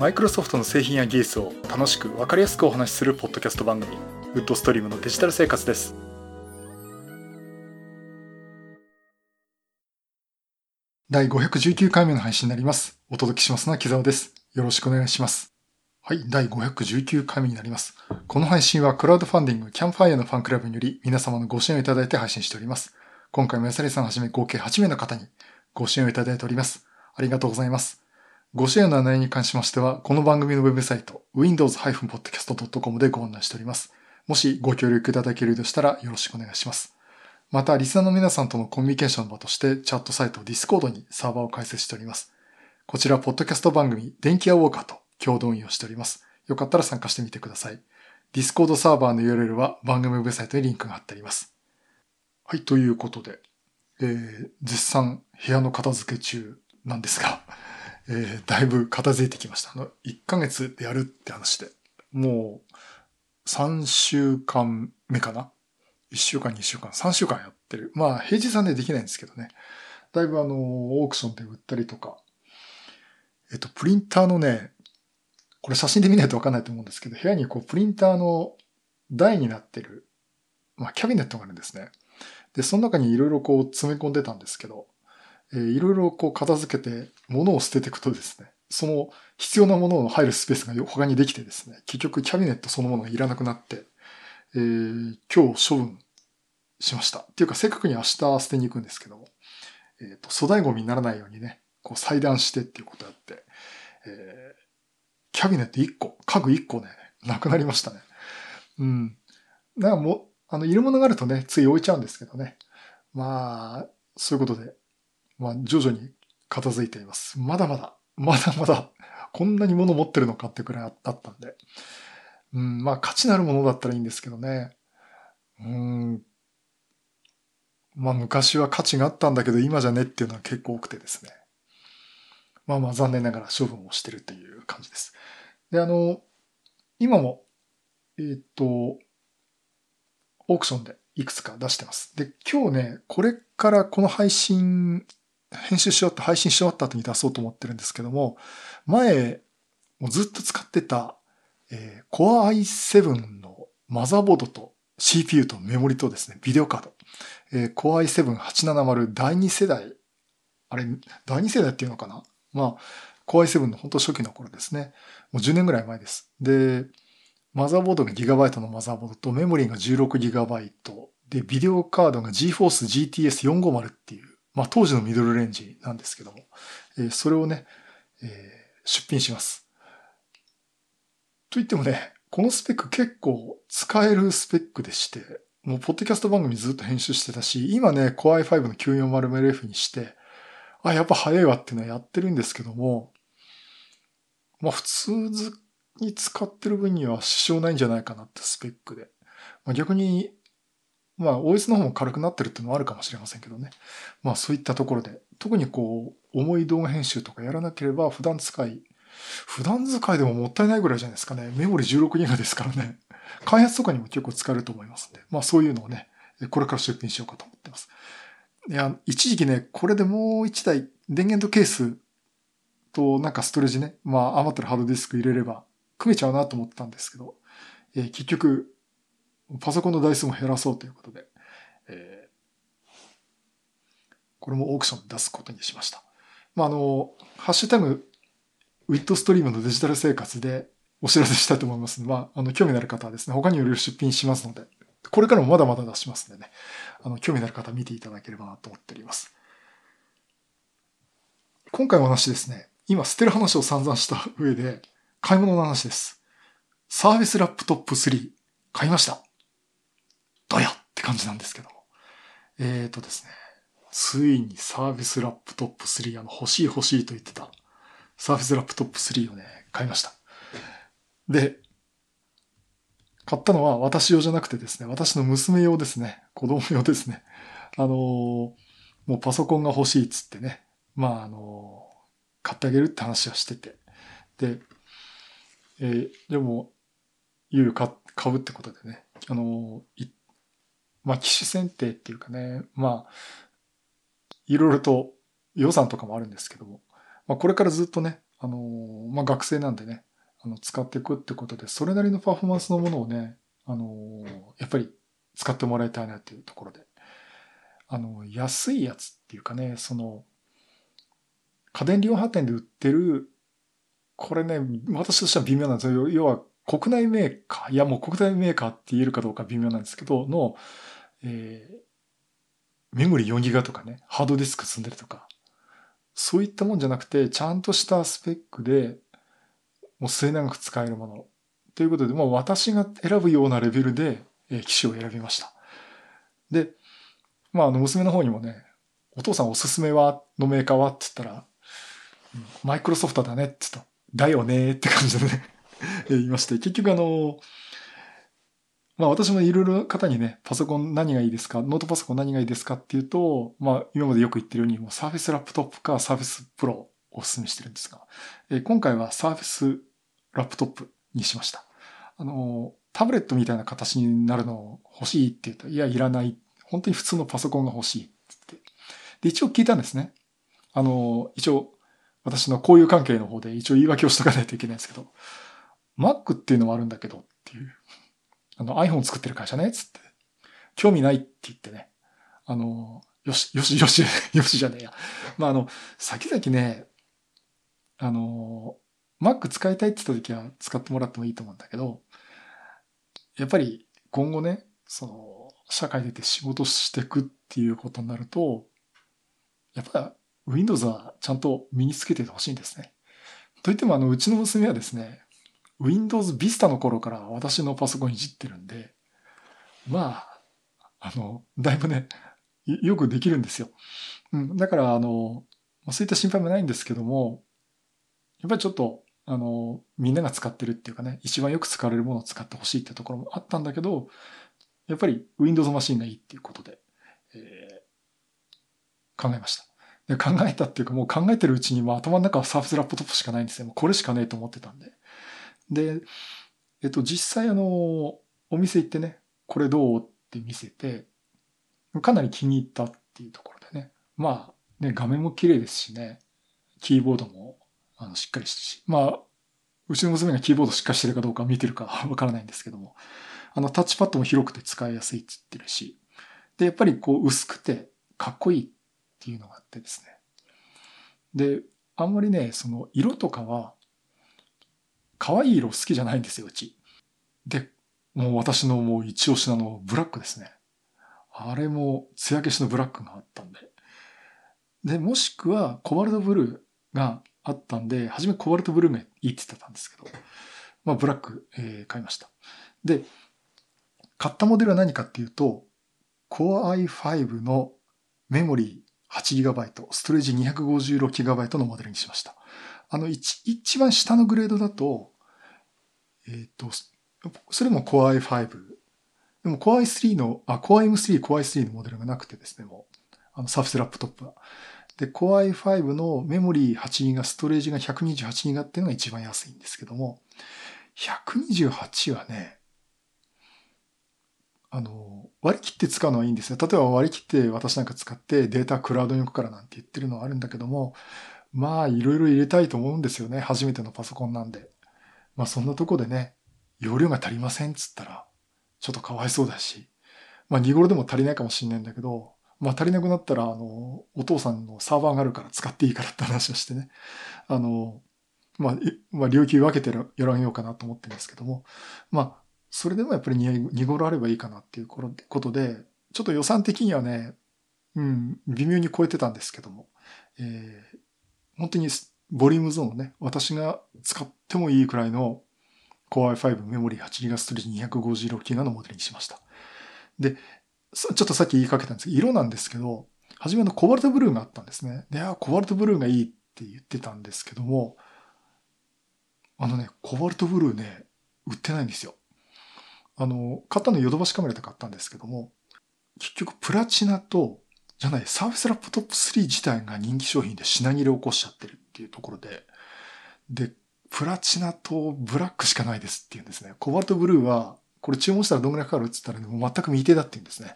マイクロソフトの製品や技術を楽しく分かりやすくお話しするポッドキャスト番組ウッドストリームのデジタル生活です。第519回目の配信になります。お届けしますのは木澤です。よろしくお願いします。はい第519回目になります。この配信はクラウドファンディングキャンファイアのファンクラブにより皆様のご支援をいただいて配信しております。今回も安利さんはじめ合計8名の方にご支援をいただいております。ありがとうございます。ご支援の案内に関しましては、この番組のウェブサイト、windows-podcast.com でご案内しております。もしご協力いただけるとしたらよろしくお願いします。また、リスナーの皆さんとのコミュニケーションの場として、チャットサイト Discord にサーバーを開設しております。こちら、ポッドキャスト番組、電気屋ウォーカーと共同運用しております。よかったら参加してみてください。Discord サーバーの URL は番組ウェブサイトにリンクが貼ってあります。はい、ということで、えー、絶賛部屋の片付け中なんですが、えー、だいぶ片付いてきました。あの、1ヶ月でやるって話で、もう、3週間目かな ?1 週間、2週間、3週間やってる。まあ、平日はね、できないんですけどね。だいぶあの、オークションで売ったりとか、えっと、プリンターのね、これ写真で見ないとわかんないと思うんですけど、部屋にこう、プリンターの台になってる、まあ、キャビネットがあるんですね。で、その中にいろいろこう、詰め込んでたんですけど、えー、いろいろこう片付けて物を捨てていくとですね、その必要なものの入るスペースが他にできてですね、結局キャビネットそのものがいらなくなって、えー、今日処分しました。っていうか、正確に明日捨てに行くんですけども、えっ、ー、と、粗大ゴミにならないようにね、こう裁断してっていうことやって、えー、キャビネット1個、家具1個ね、なくなりましたね。うん。なんかもう、あの、いるものがあるとね、つい置いちゃうんですけどね。まあ、そういうことで、まあ、徐々に片付いています。まだまだ、まだまだ、こんなに物持ってるのかってくらいあったんで。うん、まあ、価値のあるものだったらいいんですけどね。うん、まあ、昔は価値があったんだけど、今じゃねっていうのは結構多くてですね。まあまあ、残念ながら処分をしてるという感じです。で、あの、今も、えっ、と、オークションでいくつか出してます。で、今日ね、これからこの配信編集し終わって配信し終わった後に出そうと思ってるんですけども、前、もうずっと使ってた、えー、Core i7 のマザーボードと CPU とメモリとですね、ビデオカード。えー、Core i7-870 第2世代。あれ、第2世代っていうのかな？まあ、Core i7 の本当初期の頃ですね。もう10年ぐらい前です。で、マザーボードが GB のマザーボードとメモリーが 16GB で、ビデオカードが GForce GTS450 っていうまあ当時のミドルレンジなんですけども、えー、それをね、えー、出品します。と言ってもね、このスペック結構使えるスペックでして、もうポッドキャスト番組ずっと編集してたし、今ね、Core i5 の 9400F にして、あ、やっぱ早いわっていうのはやってるんですけども、まあ普通に使ってる分には支障ないんじゃないかなってスペックで。まあ、逆にまあ OS の方も軽くなってるっていうのはあるかもしれませんけどね。まあそういったところで、特にこう、重い動画編集とかやらなければ普段使い、普段使いでももったいないぐらいじゃないですかね。メモリ 16GB ですからね。開発とかにも結構使えると思いますんで。まあそういうのをね、これから出品しようかと思ってます。いや、一時期ね、これでもう一台電源とケースとなんかストレージね、まあ余ってるハードディスク入れれば組めちゃうなと思ったんですけど、えー、結局パソコンの台数も減らそうということで、えー、これもオークション出すことにしました。まあ、あの、ハッシュタグ、ウィットストリームのデジタル生活でお知らせしたいと思いますので、まあ、あの、興味のある方はですね、他にいろいろ出品しますので、これからもまだまだ出しますのでね、あの、興味のある方は見ていただければなと思っております。今回の話ですね、今捨てる話を散々した上で、買い物の話です。サービスラップトップ3、買いました。どやって感じなんですけども。えーとですね。ついにサービスラップトップ3、あの、欲しい欲しいと言ってた、サービスラップトップ3をね、買いました。で、買ったのは私用じゃなくてですね、私の娘用ですね。子供用ですね。あのー、もうパソコンが欲しいっつってね。まあ、あのー、買ってあげるって話はしてて。で、えー、でも、いよいよ買うってことでね、あのー、まあ、機種選定っていうかね、まあ、いろいろと予算とかもあるんですけども、まあ、これからずっとね、あのー、まあ、学生なんでね、あの、使っていくってことで、それなりのパフォーマンスのものをね、あの、やっぱり使ってもらいたいなっていうところで。あの、安いやつっていうかね、その、家電量販店で売ってる、これね、私としては微妙なんですよ。要は、国内メーカー、いやもう国内メーカーって言えるかどうか微妙なんですけど、の、えー、メモリ4ギガとかね、ハードディスク積んでるとか、そういったもんじゃなくて、ちゃんとしたスペックで、もう末長く使えるもの。ということで、もう私が選ぶようなレベルで、えー、機種を選びました。で、まあ、あの、娘の方にもね、お父さんおすすめは、のメーカーはって言ったら、マイクロソフトだねって言った。だよねって感じでね いまして、結局あの、まあ私もいろいろ方にね、パソコン何がいいですかノートパソコン何がいいですかっていうと、まあ今までよく言ってるように、もう Surface Laptop か Surface Pro をお勧めしてるんですが、えー、今回はサーフェスラップトップにしました。あの、タブレットみたいな形になるの欲しいって言うと、いや、いらない。本当に普通のパソコンが欲しいってって。で、一応聞いたんですね。あの、一応、私の交友関係の方で一応言い訳をしとかないといけないんですけど、Mac っていうのはあるんだけどっていう。あの iPhone 作ってる会社ね、つって。興味ないって言ってね。あの、よし、よし、よし、よしじゃねえや。まあ、あの、先々ね、あの、Mac 使いたいって言った時は使ってもらってもいいと思うんだけど、やっぱり今後ね、その、社会出て仕事してくっていうことになると、やっぱ Windows はちゃんと身につけててほしいんですね。といってもあの、うちの娘はですね、Windows Vista の頃から私のパソコンいじってるんで、まあ、あの、だいぶね、よくできるんですよ。うん、だから、あの、そういった心配もないんですけども、やっぱりちょっと、あの、みんなが使ってるっていうかね、一番よく使われるものを使ってほしいってところもあったんだけど、やっぱり Windows マシンがいいっていうことで、えー、考えました。で考えたっていうかもう考えてるうちにも頭の中はサーフスラップトップしかないんですよ。もうこれしかねえと思ってたんで。で、えっと、実際あの、お店行ってね、これどうって見せて、かなり気に入ったっていうところでね。まあ、ね、画面も綺麗ですしね、キーボードもあのしっかりしてし、まあ、うちの娘がキーボードしっかりしてるかどうか見てるか わからないんですけども、あのタッチパッドも広くて使いやすいって言ってるし、で、やっぱりこう薄くてかっこいいっていうのがあってですね。で、あんまりね、その色とかは可愛い色好きじゃないんですよ、うち。で、もう私のもう一押しなのブラックですね。あれも艶消しのブラックがあったんで。で、もしくはコバルトブルーがあったんで、初めコバルトブルーがいいって言ってたんですけど、まあブラック、えー、買いました。で、買ったモデルは何かっていうと、Core i5 のメモリー 8GB、ストレージ 256GB のモデルにしました。あの一、一番下のグレードだと、えっ、ー、と、それも Core i5。でも Core i3 の、あ、Core i3、Core i3 のモデルがなくてですね、もう、あの、サフスラップトップは。で、Core i5 のメモリー8ギガ、ストレージが128ギガっていうのが一番安いんですけども、128はね、あの、割り切って使うのはいいんですよ。例えば割り切って私なんか使ってデータクラウドに置くからなんて言ってるのはあるんだけども、まあ、いろいろ入れたいと思うんですよね。初めてのパソコンなんで。まあ、そんなとこでね、容量が足りませんっつったら、ちょっとかわいそうだし、まあ、2頃でも足りないかもしんないんだけど、まあ、足りなくなったら、あの、お父さんのサーバーがあるから使っていいからって話をしてね、あの、まあ、まあ、領域分けてやらんようかなと思ってるんですけども、まあ、それでもやっぱり 2, 2頃あればいいかなっていうことで、ちょっと予算的にはね、うん、微妙に超えてたんですけども、えー、本当にボリュームゾーンね、私が使ってもいいくらいの Core i5 メモリー 8GB ストレージ 256GB のモデルにしました。で、ちょっとさっき言いかけたんですけど、色なんですけど、初めのコバルトブルーがあったんですね。で、あ、コバルトブルーがいいって言ってたんですけども、あのね、コバルトブルーね、売ってないんですよ。あの、買ったのヨドバシカメラで買ったんですけども、結局プラチナとじゃない、サーフェスラップトップ3自体が人気商品で品切れを起こしちゃってるっていうところで、で、プラチナとブラックしかないですっていうんですね。コバルトブルーは、これ注文したらどんぐらいかかるって言ったら、ね、もう全く未定だって言うんですね。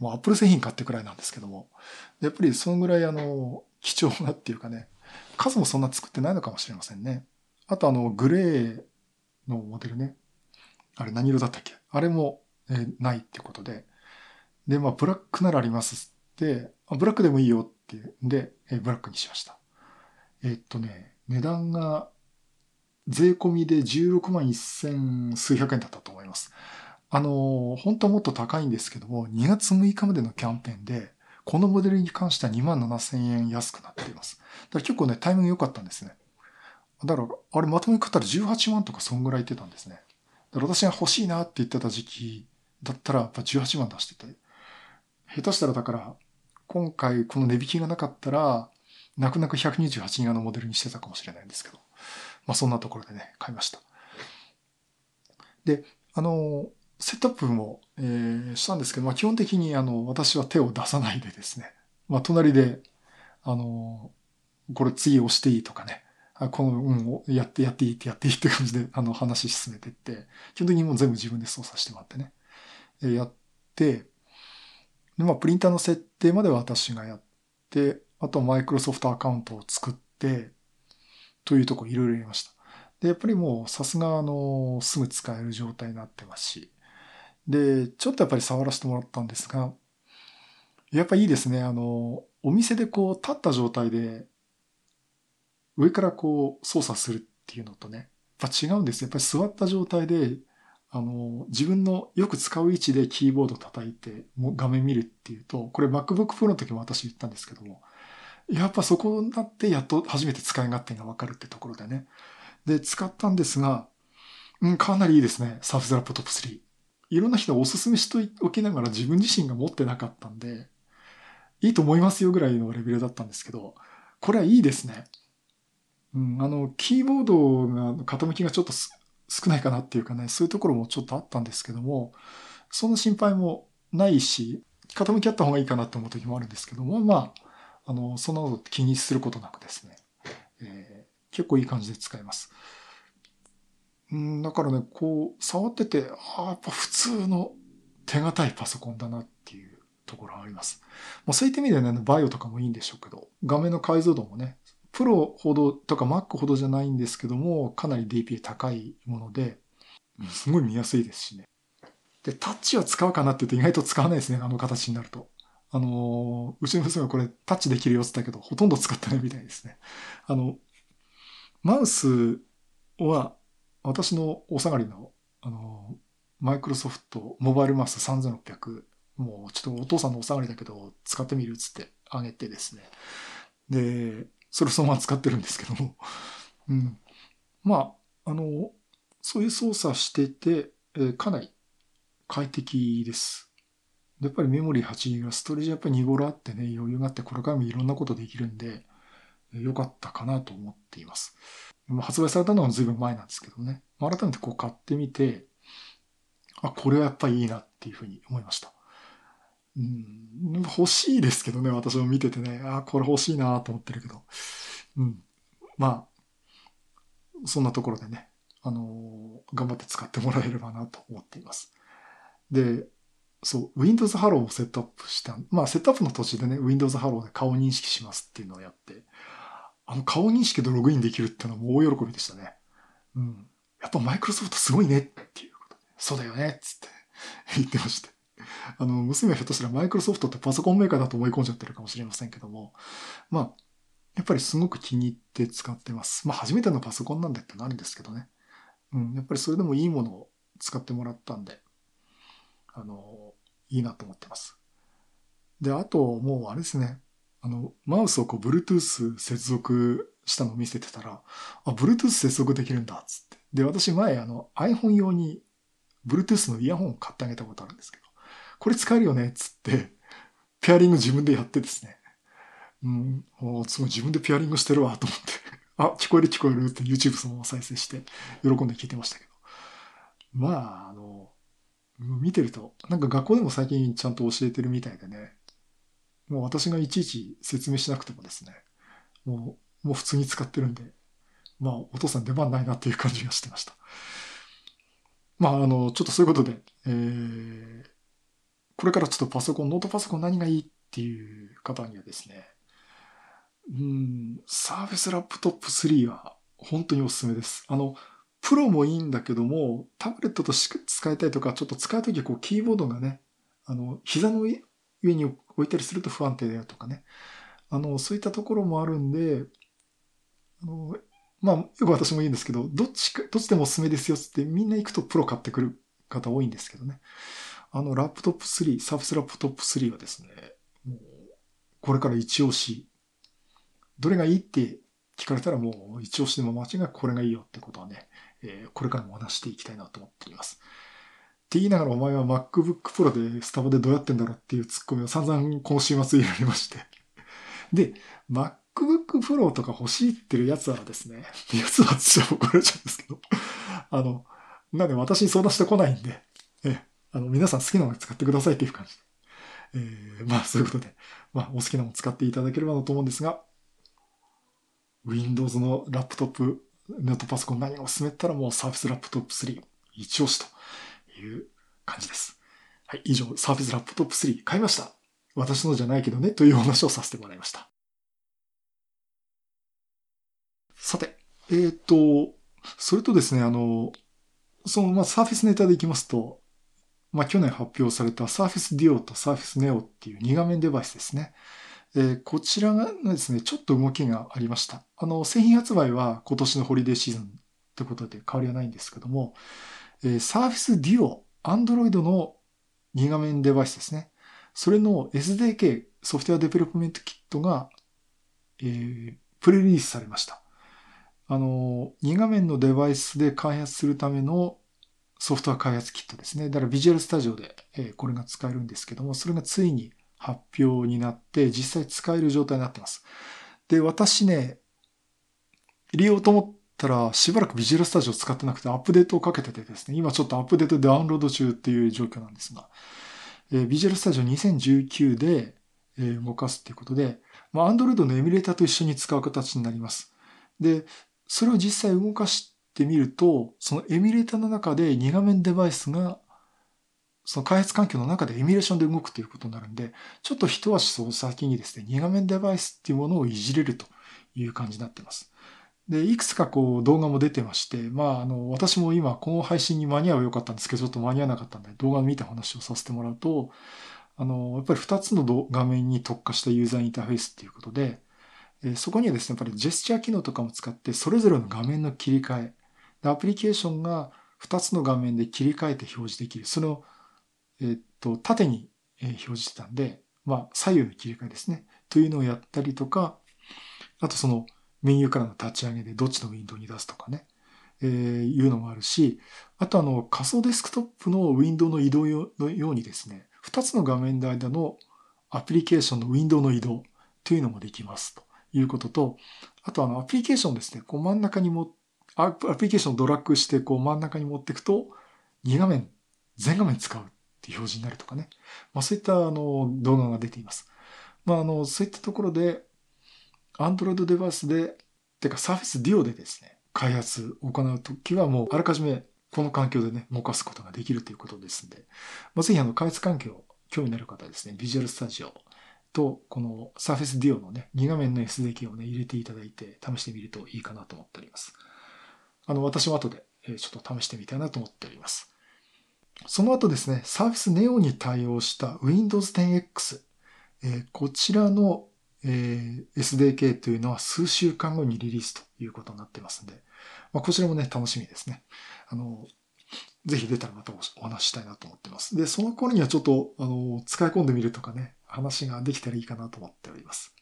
もうアップル製品買ってくらいなんですけども。やっぱりそのぐらいあの、貴重なっていうかね、数もそんな作ってないのかもしれませんね。あとあの、グレーのモデルね。あれ何色だったっけ？あれも、えないってことで。で、まあ、ブラックならありますって、ブラックでもいいよっていうんで、えブラックにしました。えっとね、値段が税込みで16万1000数百円だったと思います。あの本当はもっと高いんですけども、2月6日までのキャンペーンで、このモデルに関しては2万7000円安くなっています。だから結構ね、タイミング良かったんですね。だから、あれまとめ買ったら18万とかそんぐらい言ってたんですね。だから私が欲しいなって言ってた時期だったら、やっぱ18万出してて。下手したらだから、今回この値引きがなかったら、泣く泣く128ギガのモデルにしてたかもしれないんですけど。まあそんなところでね、買いました。で、あの、セットアップも、えーしたんですけど、まあ基本的にあの、私は手を出さないでですね、まあ隣で、あの、これ次押していいとかね、あこの、うん、やってやっていいってやっていいって感じで、あの、話進めてって、基本的にもう全部自分で操作してもらってね、えやって、で、まあ、プリンターの設定までは私がやって、あとマイクロソフトアカウントを作って、というとこいろいろやりました。で、やっぱりもうさすがあの、すぐ使える状態になってますし、で、ちょっとやっぱり触らせてもらったんですが、やっぱいいですね。あの、お店でこう立った状態で、上からこう操作するっていうのとね、やっぱ違うんです。やっぱり座った状態で、あの、自分のよく使う位置でキーボード叩いて、もう画面見るっていうと、これ MacBook Pro の時も私言ったんですけども、やっぱそこになってやっと初めて使い勝手がわかるってところでね。で、使ったんですが、うん、かなりいいですね。サーフェスラップトップ3。いろんな人がおすすめしておきながら自分自身が持ってなかったんで、いいと思いますよぐらいのレベルだったんですけど、これはいいですね。うん、あの、キーボードが傾きがちょっと少ないかなっていうかね、そういうところもちょっとあったんですけども、その心配もないし、傾きあった方がいいかなって思う時もあるんですけども、まあ、あの、そんなこと気にすることなくですね、えー結構いい感じで使えます。うん、だからね、こう、触ってて、ああ、やっぱ普通の手堅いパソコンだなっていうところがあります。まあ、そういった意味でね、バイオとかもいいんでしょうけど、画面の解像度もね、プロほどとか Mac ほどじゃないんですけども、かなり DPA 高いもので、すごい見やすいですしね。で、タッチは使うかなって言うと意外と使わないですね、あの形になると。あのうちの娘がこれタッチできるよって言ったけど、ほとんど使ってないみたいですね。あの、マウスは、私のお下がりの、あの、マイクロソフトモバイルマウス3600、もうちょっとお父さんのお下がりだけど、使ってみるっつってあげてですね。で、それをそのまま使ってるんですけども。うん。まあ、あの、そういう操作してて、えかなり快適です。やっぱりメモリー 8GB、ストレージやっぱり2頃あってね、余裕があって、これからもいろんなことできるんで、良かったかなと思っています。発売されたのは随分前なんですけどね。改めてこう買ってみて、あ、これはやっぱりいいなっていうふうに思いました。うん、欲しいですけどね、私も見ててね、あ、これ欲しいなと思ってるけど。うん。まあ、そんなところでね、あのー頑張って使ってもらえればなと思っています。で、そう、Windows Hello をセットアップした。まあ、セットアップの途中でね、Windows Hello で顔認識しますっていうのをやって、あの顔認識でログインできるっていうのはもう大喜びでしたね。うん。やっぱマイクロソフトすごいねっていうことで、そうだよねっつって 言ってまして。あの、娘はひょっとしたらマイクロソフトってパソコンメーカーだと思い込んじゃってるかもしれませんけども、まあ、やっぱりすごく気に入って使ってます。まあ、初めてのパソコンなんでってなるんですけどね。うん、やっぱりそれでもいいものを使ってもらったんで、あの、いいなと思ってます。で、あと、もうあれですね、あの、マウスをこう、Bluetooth 接続したのを見せてたら、あ、Bluetooth 接続できるんだっ、つって。で、私前、あの、iPhone 用に Bluetooth のイヤホンを買ってあげたことあるんですけど、これ使えるよね、つって、ペアリング自分でやってですね。うん、おすごい自分でペアリングしてるわ、と思って。あ、聞こえる聞こえるって YouTube そのまま再生して、喜んで聞いてましたけど。まあ、あの、見てると、なんか学校でも最近ちゃんと教えてるみたいでね、もう私がいちいち説明しなくてもですね、もう、もう普通に使ってるんで、まあ、お父さん出番ないなっていう感じがしてました。まあ、あの、ちょっとそういうことで、えー、これからちょっとパソコン、ノートパソコン何がいいっていう方にはですね、うん、サーフェスラップトップ3は本当におすすめです。あの、プロもいいんだけども、タブレットとして使いたいとか、ちょっと使うときこうキーボードがね、あの、膝の上に置いたりすると不安定だよとかね。あの、そういったところもあるんで、あの、まあ、よく私も言うんですけど、どっちか、どっちでもおすすめですよってみんな行くとプロ買ってくる方多いんですけどね。あの、ラップトップ3、サーフスラップトップ3はですね、もう、これから一押し。どれがいいって聞かれたらもう一押しでも間違いなくこれがいいよってことはね、えー、これからも話していきたいなと思っています。って言いながらお前は MacBook Pro でスタバでどうやってんだろうっていうツッコミを散々今週末入れられまして。で、MacBook Pro とか欲しいってるやつはですね、やつはちょっと怒られちゃうんですけど、あの、なんで私に相談してこないんで、え、あの、皆さん好きなもの使ってくださいっていう感じで。えー、まあそういうことで、まあお好きなもの使っていただければなと思うんですが、Windows のラップトップ、ノートパソコン何を進めたらもう Surface ラップトップ3一押しという感じです。はい、以上、Surface ラップトップ3買いました。私のじゃないけどね、というお話をさせてもらいました。さて、えっ、ー、と、それとですね、あの、その、まあ、サーフェスネタでいきますと、まあ、去年発表された Surface Duo と Surface Neo っていう2画面デバイスですね。えー、こちらがですね、ちょっと動きがありました。あの、製品発売は今年のホリデーシーズンってことで変わりはないんですけども、えー、Surface Duo、Android の2画面デバイスですね。それの SDK、 Software Development Kit が、えー、プレリリースされました。あの、2画面のデバイスで開発するためのソフトウェア開発キットですね。だから Visual Studio で、えこれが使えるんですけども、それがついに発表になって実際使える状態になってます。で、私ね、利用と思ったらしばらく Visual Studio 使ってなくてアップデートをかけててですね、今ちょっとアップデートダウンロード中っていう状況なんですが、えー、Visual Studio 2019で、え、動かすっていうことで、まあ、Android のエミュレーターと一緒に使う形になります。で、それを実際動かしてみると、そのエミュレーターの中で2画面デバイスがその開発環境の中でエミュレーションで動くということになるんで、ちょっと一足その先にですね、2画面デバイスっていうものをいじれるという感じになってます。で、いくつかこう動画も出てまして、まあ、あの、私も今この配信に間に合うよかったんですけど、ちょっと間に合わなかったんで、動画を見た話をさせてもらうと、あの、やっぱり2つの画面に特化したユーザーインターフェースっていうことで、えそこにはですね、やっぱりジェスチャー機能とかも使って、それぞれの画面の切り替え、アプリケーションが2つの画面で切り替えて表示できる。そのえっと、縦に表示してたんで、まあ、左右の切り替えですね。というのをやったりとか、あとそのメニューからの立ち上げでどっちのウィンドウに出すとかね、えー、いうのもあるし、あとあの仮想デスクトップのウィンドウの移動のようにですね、2つの画面の間のアプリケーションのウィンドウの移動というのもできますということと、あとあのアプリケーションですね、こう真ん中にも、アプリケーションをドラッグしてこう真ん中に持っていくと、2画面、全画面使うって表示になるとかね。まあそういったあの動画が出ています。まああのそういったところで Android デバイスで、てか Surface Duo でですね、開発を行うときはもうあらかじめこの環境でね、動かすことができるということですんで、まあ、ぜひあの開発環境興味のある方はですね、Visual Studio とこの Surface Duo のね、2画面の SDK をね、入れていただいて試してみるといいかなと思っております。あの、私も後でちょっと試してみたいなと思っております。その後ですね、Surface Neo に対応した Windows 10X、えー、こちらの、えー、SDK というのは数週間後にリリースということになってますんで、まあ、こちらもね、楽しみですね。あの、ぜひ出たらまたお話ししたいなと思ってます。で、その頃にはちょっと、あの、使い込んでみるとかね、話ができたらいいかなと思っております。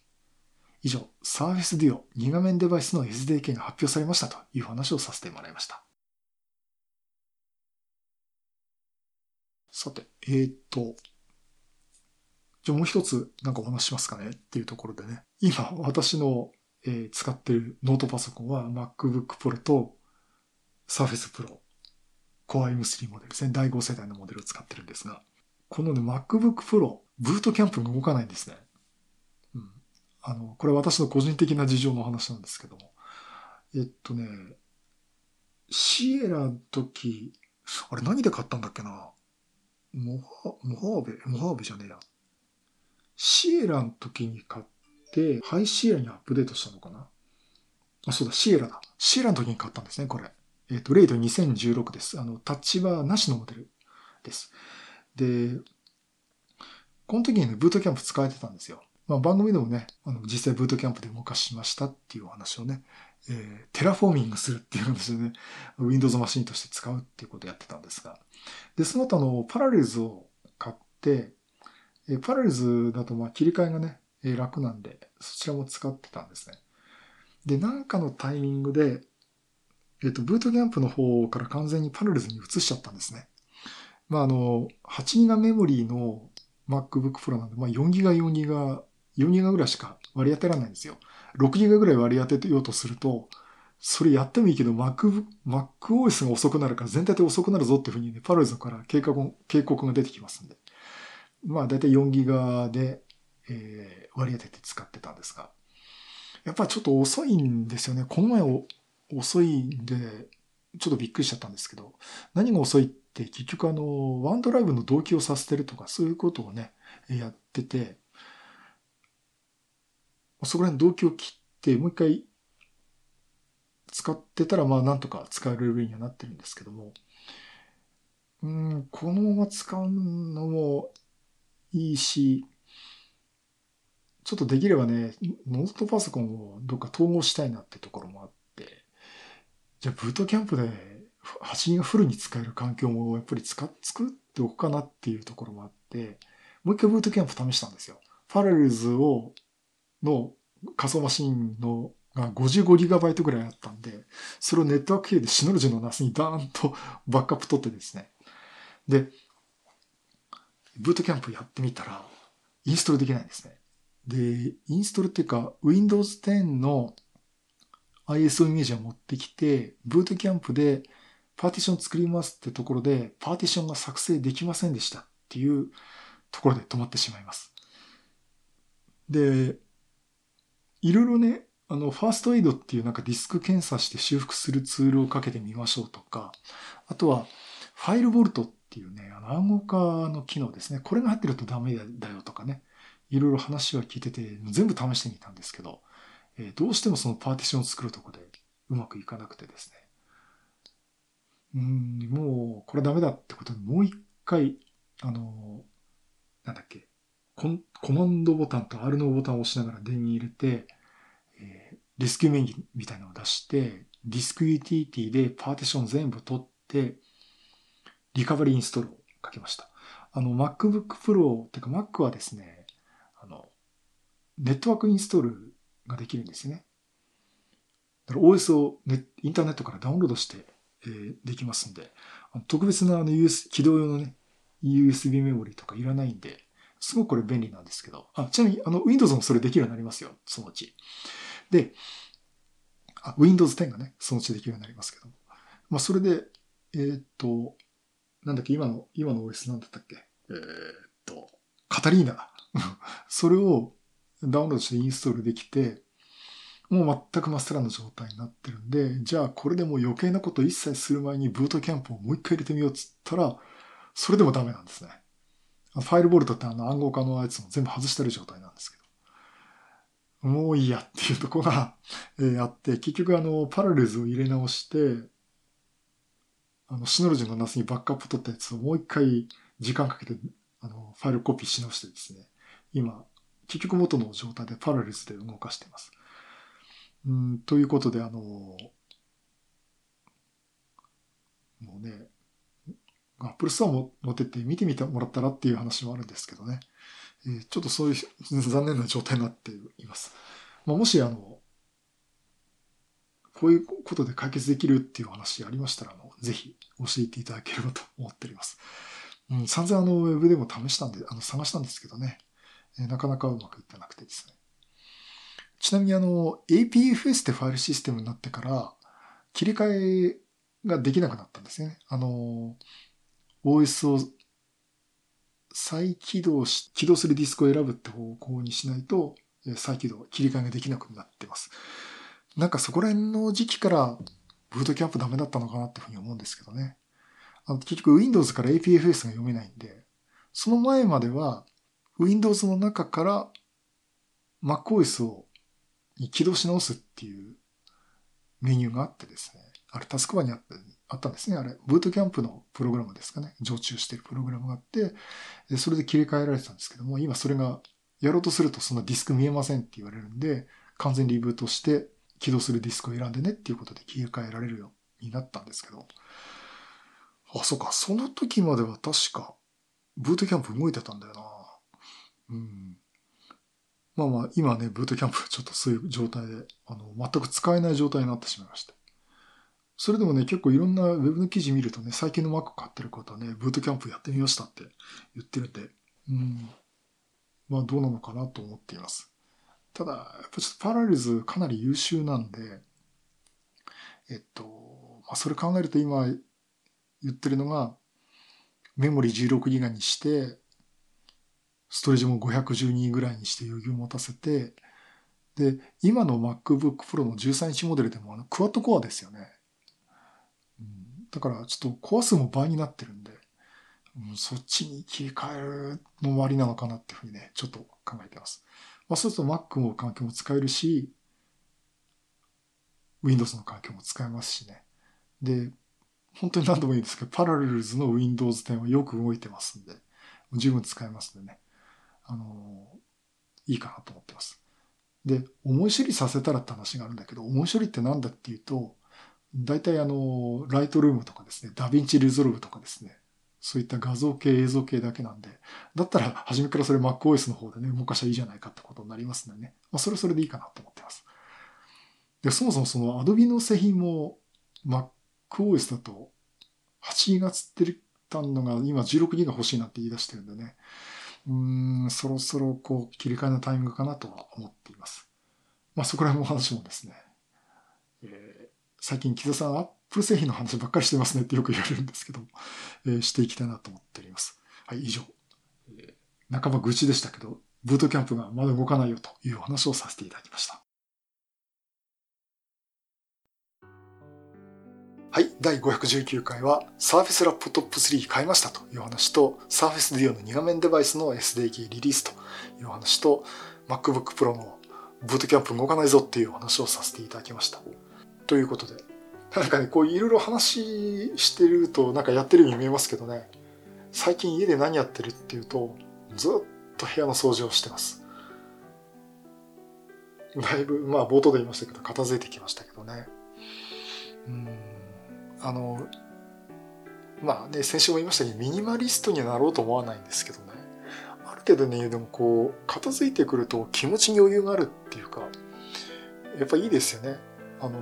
以上、Surface Duo 2画面デバイスの SDK が発表されましたという話をさせてもらいました。さて、えー、っと、じゃあもう一つなんかお話しますかねっていうところでね。今私の、えー、使ってるノートパソコンは MacBook Pro と Surface Pro Core M3 モデルですね。第5世代のモデルを使ってるんですが、このね MacBook Pro ブートキャンプが動かないんですね。うん。あの、これ私の個人的な事情の話なんですけども。えっとね、Sierra の時、あれ何で買ったんだっけな？モハ、 Mojave、Mojave じゃねえや。 Sierra の時に買って、 High Sierra にアップデートしたのかな？あ、そうだ、 Sierra だ。 Sierra の時に買ったんですね、これ。えっ、ー、と、 Late 2016です。あの、 Touch Bar なしのモデルです。で、この時にね、 Boot Camp 使えてたんですよ。まあ、番組でもね、あの、実際 Boot Camp で動かしましたっていうお話をね、えー、テラフォーミングするっていう話ですね、Windows マシンとして使うっていうことをやってたんですが。で、その後あの、 Parallels を買って、えー、 Parallels だとまあ切り替えがね、えー、楽なんで、そちらも使ってたんですね。で、なんかのタイミングで、えっ、と、 Boot Camp の方から完全に Parallels に移しちゃったんですね。まあ、あの、8ギガメモリーの MacBook Pro なんで、まあ、4ギガ、4ギガ、4ギガぐらいしか割り当てられないんですよ。6ギガぐらい割り当てようとすると、それやってもいいけど Mac、MacOS が遅くなるから全体で遅くなるぞっていうふうにね、パラレルズから警告警告が出てきますんで。まあ、だいたい4ギガで、えー、割り当てて使ってたんですが。やっぱちょっと遅いんですよね。この前遅いんで、ちょっとびっくりしちゃったんですけど、何が遅いって結局あの、ワンドライブの同期をさせてるとかそういうことをね、やってて、そこら辺同期を切ってもう一回使ってたらまあなんとか使える上にはなってるんですけども、うん、このまま使うのもいいし、ちょっとできればね、ノートパソコンをどっか統合したいなってところもあって、じゃあブートキャンプで8人がフルに使える環境もやっぱり使作っておくかなっていうところもあって、もう一回ブートキャンプ試したんですよ。パラレルズを、の仮想マシンのが 55GB ぐらいあったんで、それをネットワーク経由でシノルジュの NAS にダーンと バックアップ取ってですね。で、ブートキャンプやってみたら、インストールできないんですね。で、インストールっていうか、Windows 10の ISO イメージを持ってきて、ブートキャンプでパーティション作りますってところで、パーティションが作成できませんでしたっていうところで止まってしまいます。で、いろいろね、あの、ファーストエイドっていうなんかディスク検査して修復するツールをかけてみましょうとか、あとは、ファイルボルトっていうね、あの暗号化の機能ですね。これが入ってるとダメだよとかね。いろいろ話は聞いてて、全部試してみたんですけど、え、どうしてもそのパーティションを作るとこでうまくいかなくてですね。うん、もうこれダメだってことでもう一回、あの、なんだっけ、コマンドボタンと R のボタンを押しながら電源入れて、えー、レスキューメインみたいなのを出して、ディスクユーティリティでパーティション全部取って、リカバリーインストールをかけました。あの、MacBook Pro ってか Mac はですね、あの、ネットワークインストールができるんですね。だから OS をネインターネットからダウンロードして、えー、できますんで、特別なあの US 起動用のね、USB メモリとかいらないんで、すごくこれ便利なんですけど、あ、ちなみにあの Windows もそれできるようになりますよ、そのうち。で、あ、Windows 10がね、そのうちできるようになりますけどまあ、それで、えー、っと、なんだっけ、今の、今の OS なんだったっけ？えー、っと、カタリーナ それをダウンロードしてインストールできて、もう全くまっさらな状態になってるんで、じゃあこれでもう余計なこと一切する前にブートキャンプをもう一回入れてみようっつったら、それでもダメなんですね。ファイルボルトってあの暗号化のやつも全部外してる状態なんですけど。もういいやっていうとこが、えー、あって、結局あの、パラレルズを入れ直して、あの、シノロジーのナスにバックアップ取ったやつをもう一回時間かけて、あの、ファイルコピーし直してですね、今、結局元の状態で Parallels で動かしています。うん、ということで、あの、もうね、 Apple Store も持ってって見てみてもらったらっていう話もあるんですけどね、え、ちょっとそういう 残念な状態になっています。まあ、もし、あの、こういうことで解決できるっていう話ありましたら、あの、ぜひ教えていただければと思っております。うん、散々あの、ウェブでも試したんで、あの、探したんですけどね、えなかなかうまくいってなくてですね。ちなみにあの、APFS ってファイルシステムになってから、切り替えができなくなったんですね。あの、OS を再起動し、起動するディスクを選ぶって方向にしないと、再起動、切り替えができなくなってます。なんかそこら辺の時期からブートキャンプダメだったのかなっていうふうに思うんですけどね。あの結局 Windows から APFS が読めないんで、その前までは Windows の中から MacOS を起動し直すっていうメニューがあってですね、あれタスクバーにあったあったんですね。あれ、ブートキャンプのプログラムですかね。常駐してるプログラムがあって、でそれで切り替えられてたんですけども、今それがやろうとするとそんなディスク見えませんって言われるんで、完全リブートして起動するディスクを選んでねっていうことで切り替えられるようになったんですけど、あ、そうか、その時までは確か、ブートキャンプ動いてたんだよな。うん。まあまあ、今ね、ブートキャンプちょっとそういう状態で、あの、全く使えない状態になってしまいました。それでもね、結構いろんなウェブの記事見るとね、最近の Mac 買ってる方はね、ブートキャンプやってみましたって言ってるんで、うん。まあどうなのかなと思っています。ただ、やっぱちょっとパラレルズかなり優秀なんで、えっと、まあそれ考えると今言ってるのが、メモリ 16GB にして、ストレージも512ぐらいにして余裕を持たせて、で、今の MacBook Pro の13インチモデルでもあのクワッドコアですよね。だからちょっとコア数も倍になってるんで、そっちに切り替えるのもありなのかなっていうふうにね、ちょっと考えてます。まあ、そうすると Mac の環境も使えるし、Windows の環境も使えますしね。で、本当に何度も言うんですけど、パラレルズの Windows 10はよく動いてますんで、十分使えますんでね。あの、いいかなと思ってます。で、思い処理させたらって話があるんだけど、思い処理って何だっていうと、大体あの、 Lightroom とかですね、 DaVinci Resolve とかですね、そういった画像系、映像系だけなんで、だったら初めからそれ MacOS の方でね、動かしゃいいじゃないかってことになりますんでね。まあ、それはそれでいいかなと思ってます。で、そもそもその Adobe の製品も MacOS だと8ギガってたのが今16ギガ欲しいなって言い出してるんでね。うん、そろそろこう切り替えのタイミングかなとは思っています。まあそこら辺の話もですね、え、最近木田さんアップル製品の話ばっかりしてますねってよく言われるんですけど、えー、していきたいなと思っております。はい、以上。えー、半ば愚痴でしたけど、ブートキャンプがまだ動かないよというお話をさせていただきました。はい、第519回は Surface Laptop 3買いましたという話と Surface Duo の2画面デバイスの SDK リリースという話と MacBook Pro のブートキャンプ動かないぞっていうお話をさせていただきました。ということで、なんかね、こういろいろ話してるとなんかやってるように見えますけどね、最近家で何やってるっていうと、ずっと部屋の掃除をしてます。だいぶ、まあ冒頭で言いましたけど、片付いてきましたけどね。うんあの、まあね、先週も言いましたけど、ミニマリストにはなろうと思わないんですけどね。ある程度ね、でもこう、片付いてくると気持ちに余裕があるっていうか、やっぱいいですよね。あの、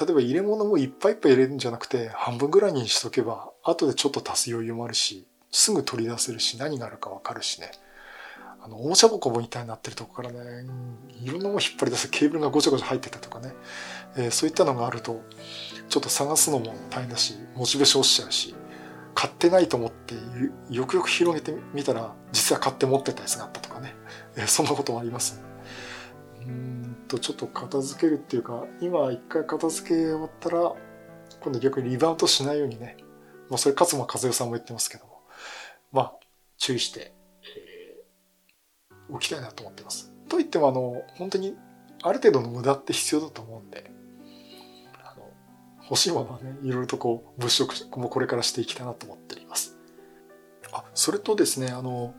例えば入れ物もいっぱいいっぱい入れるんじゃなくて、半分ぐらいにしとけば、後でちょっと足す余裕もあるし、すぐ取り出せるし、何があるかわかるしね。あの、おもちゃ箱みたいになってるとこからね、いろんなもの引っ張り出す。ケーブルがごちゃごちゃ入ってたとかね、えー、そういったのがあると、ちょっと探すのも大変だし、モチベーション落ちちゃうし、買ってないと思ってよくよく広げてみたら、実は買って持ってたやつがあったとかね、え、そんなこともあります、と、ちょっと片付けるっていうか、今一回片付け終わったら、今度逆にリバウンドしないようにね、もうそれ勝間和代さんも言ってますけども、まあ、注意して、えー、置きたいなと思ってます。と言っても、あの、本当にある程度の無駄って必要だと思うんで、欲しいものはね、いろいろとこう、物色もこれからしていきたいなと思っています。あ、それとですね、あの、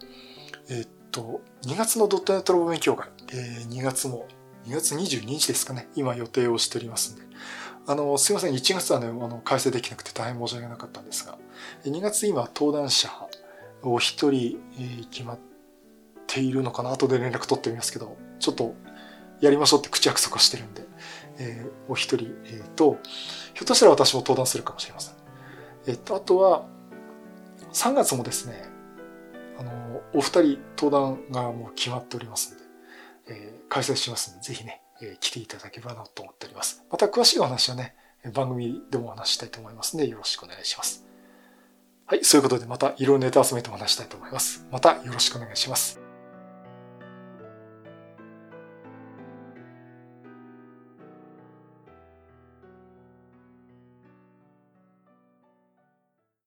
えー、っと、2月のドットネットロボ勉強会、えー、2月も、2月22日ですかね、今予定をしておりますんで、あの、すいません、1月はね、あの、開催できなくて大変申し訳なかったんですが、2月今、登壇者を一人、えー、決まっているのかな、後で連絡取ってみますけど、ちょっとやりましょうって口約束してるんで、えー、お一人、えー、と、ひょっとしたら私も登壇するかもしれません。えっ、ー、と、あとは、3月もですね、あの、お二人登壇がもう決まっておりますんで、え解説しますんで、ぜひね、えー、来ていただければなと思っております。また詳しいお話はね、番組でもお話したいと思いますので、よろしくお願いします。はい、そういうことでまたいろいろネタ集めてお話したいと思います。またよろしくお願いします。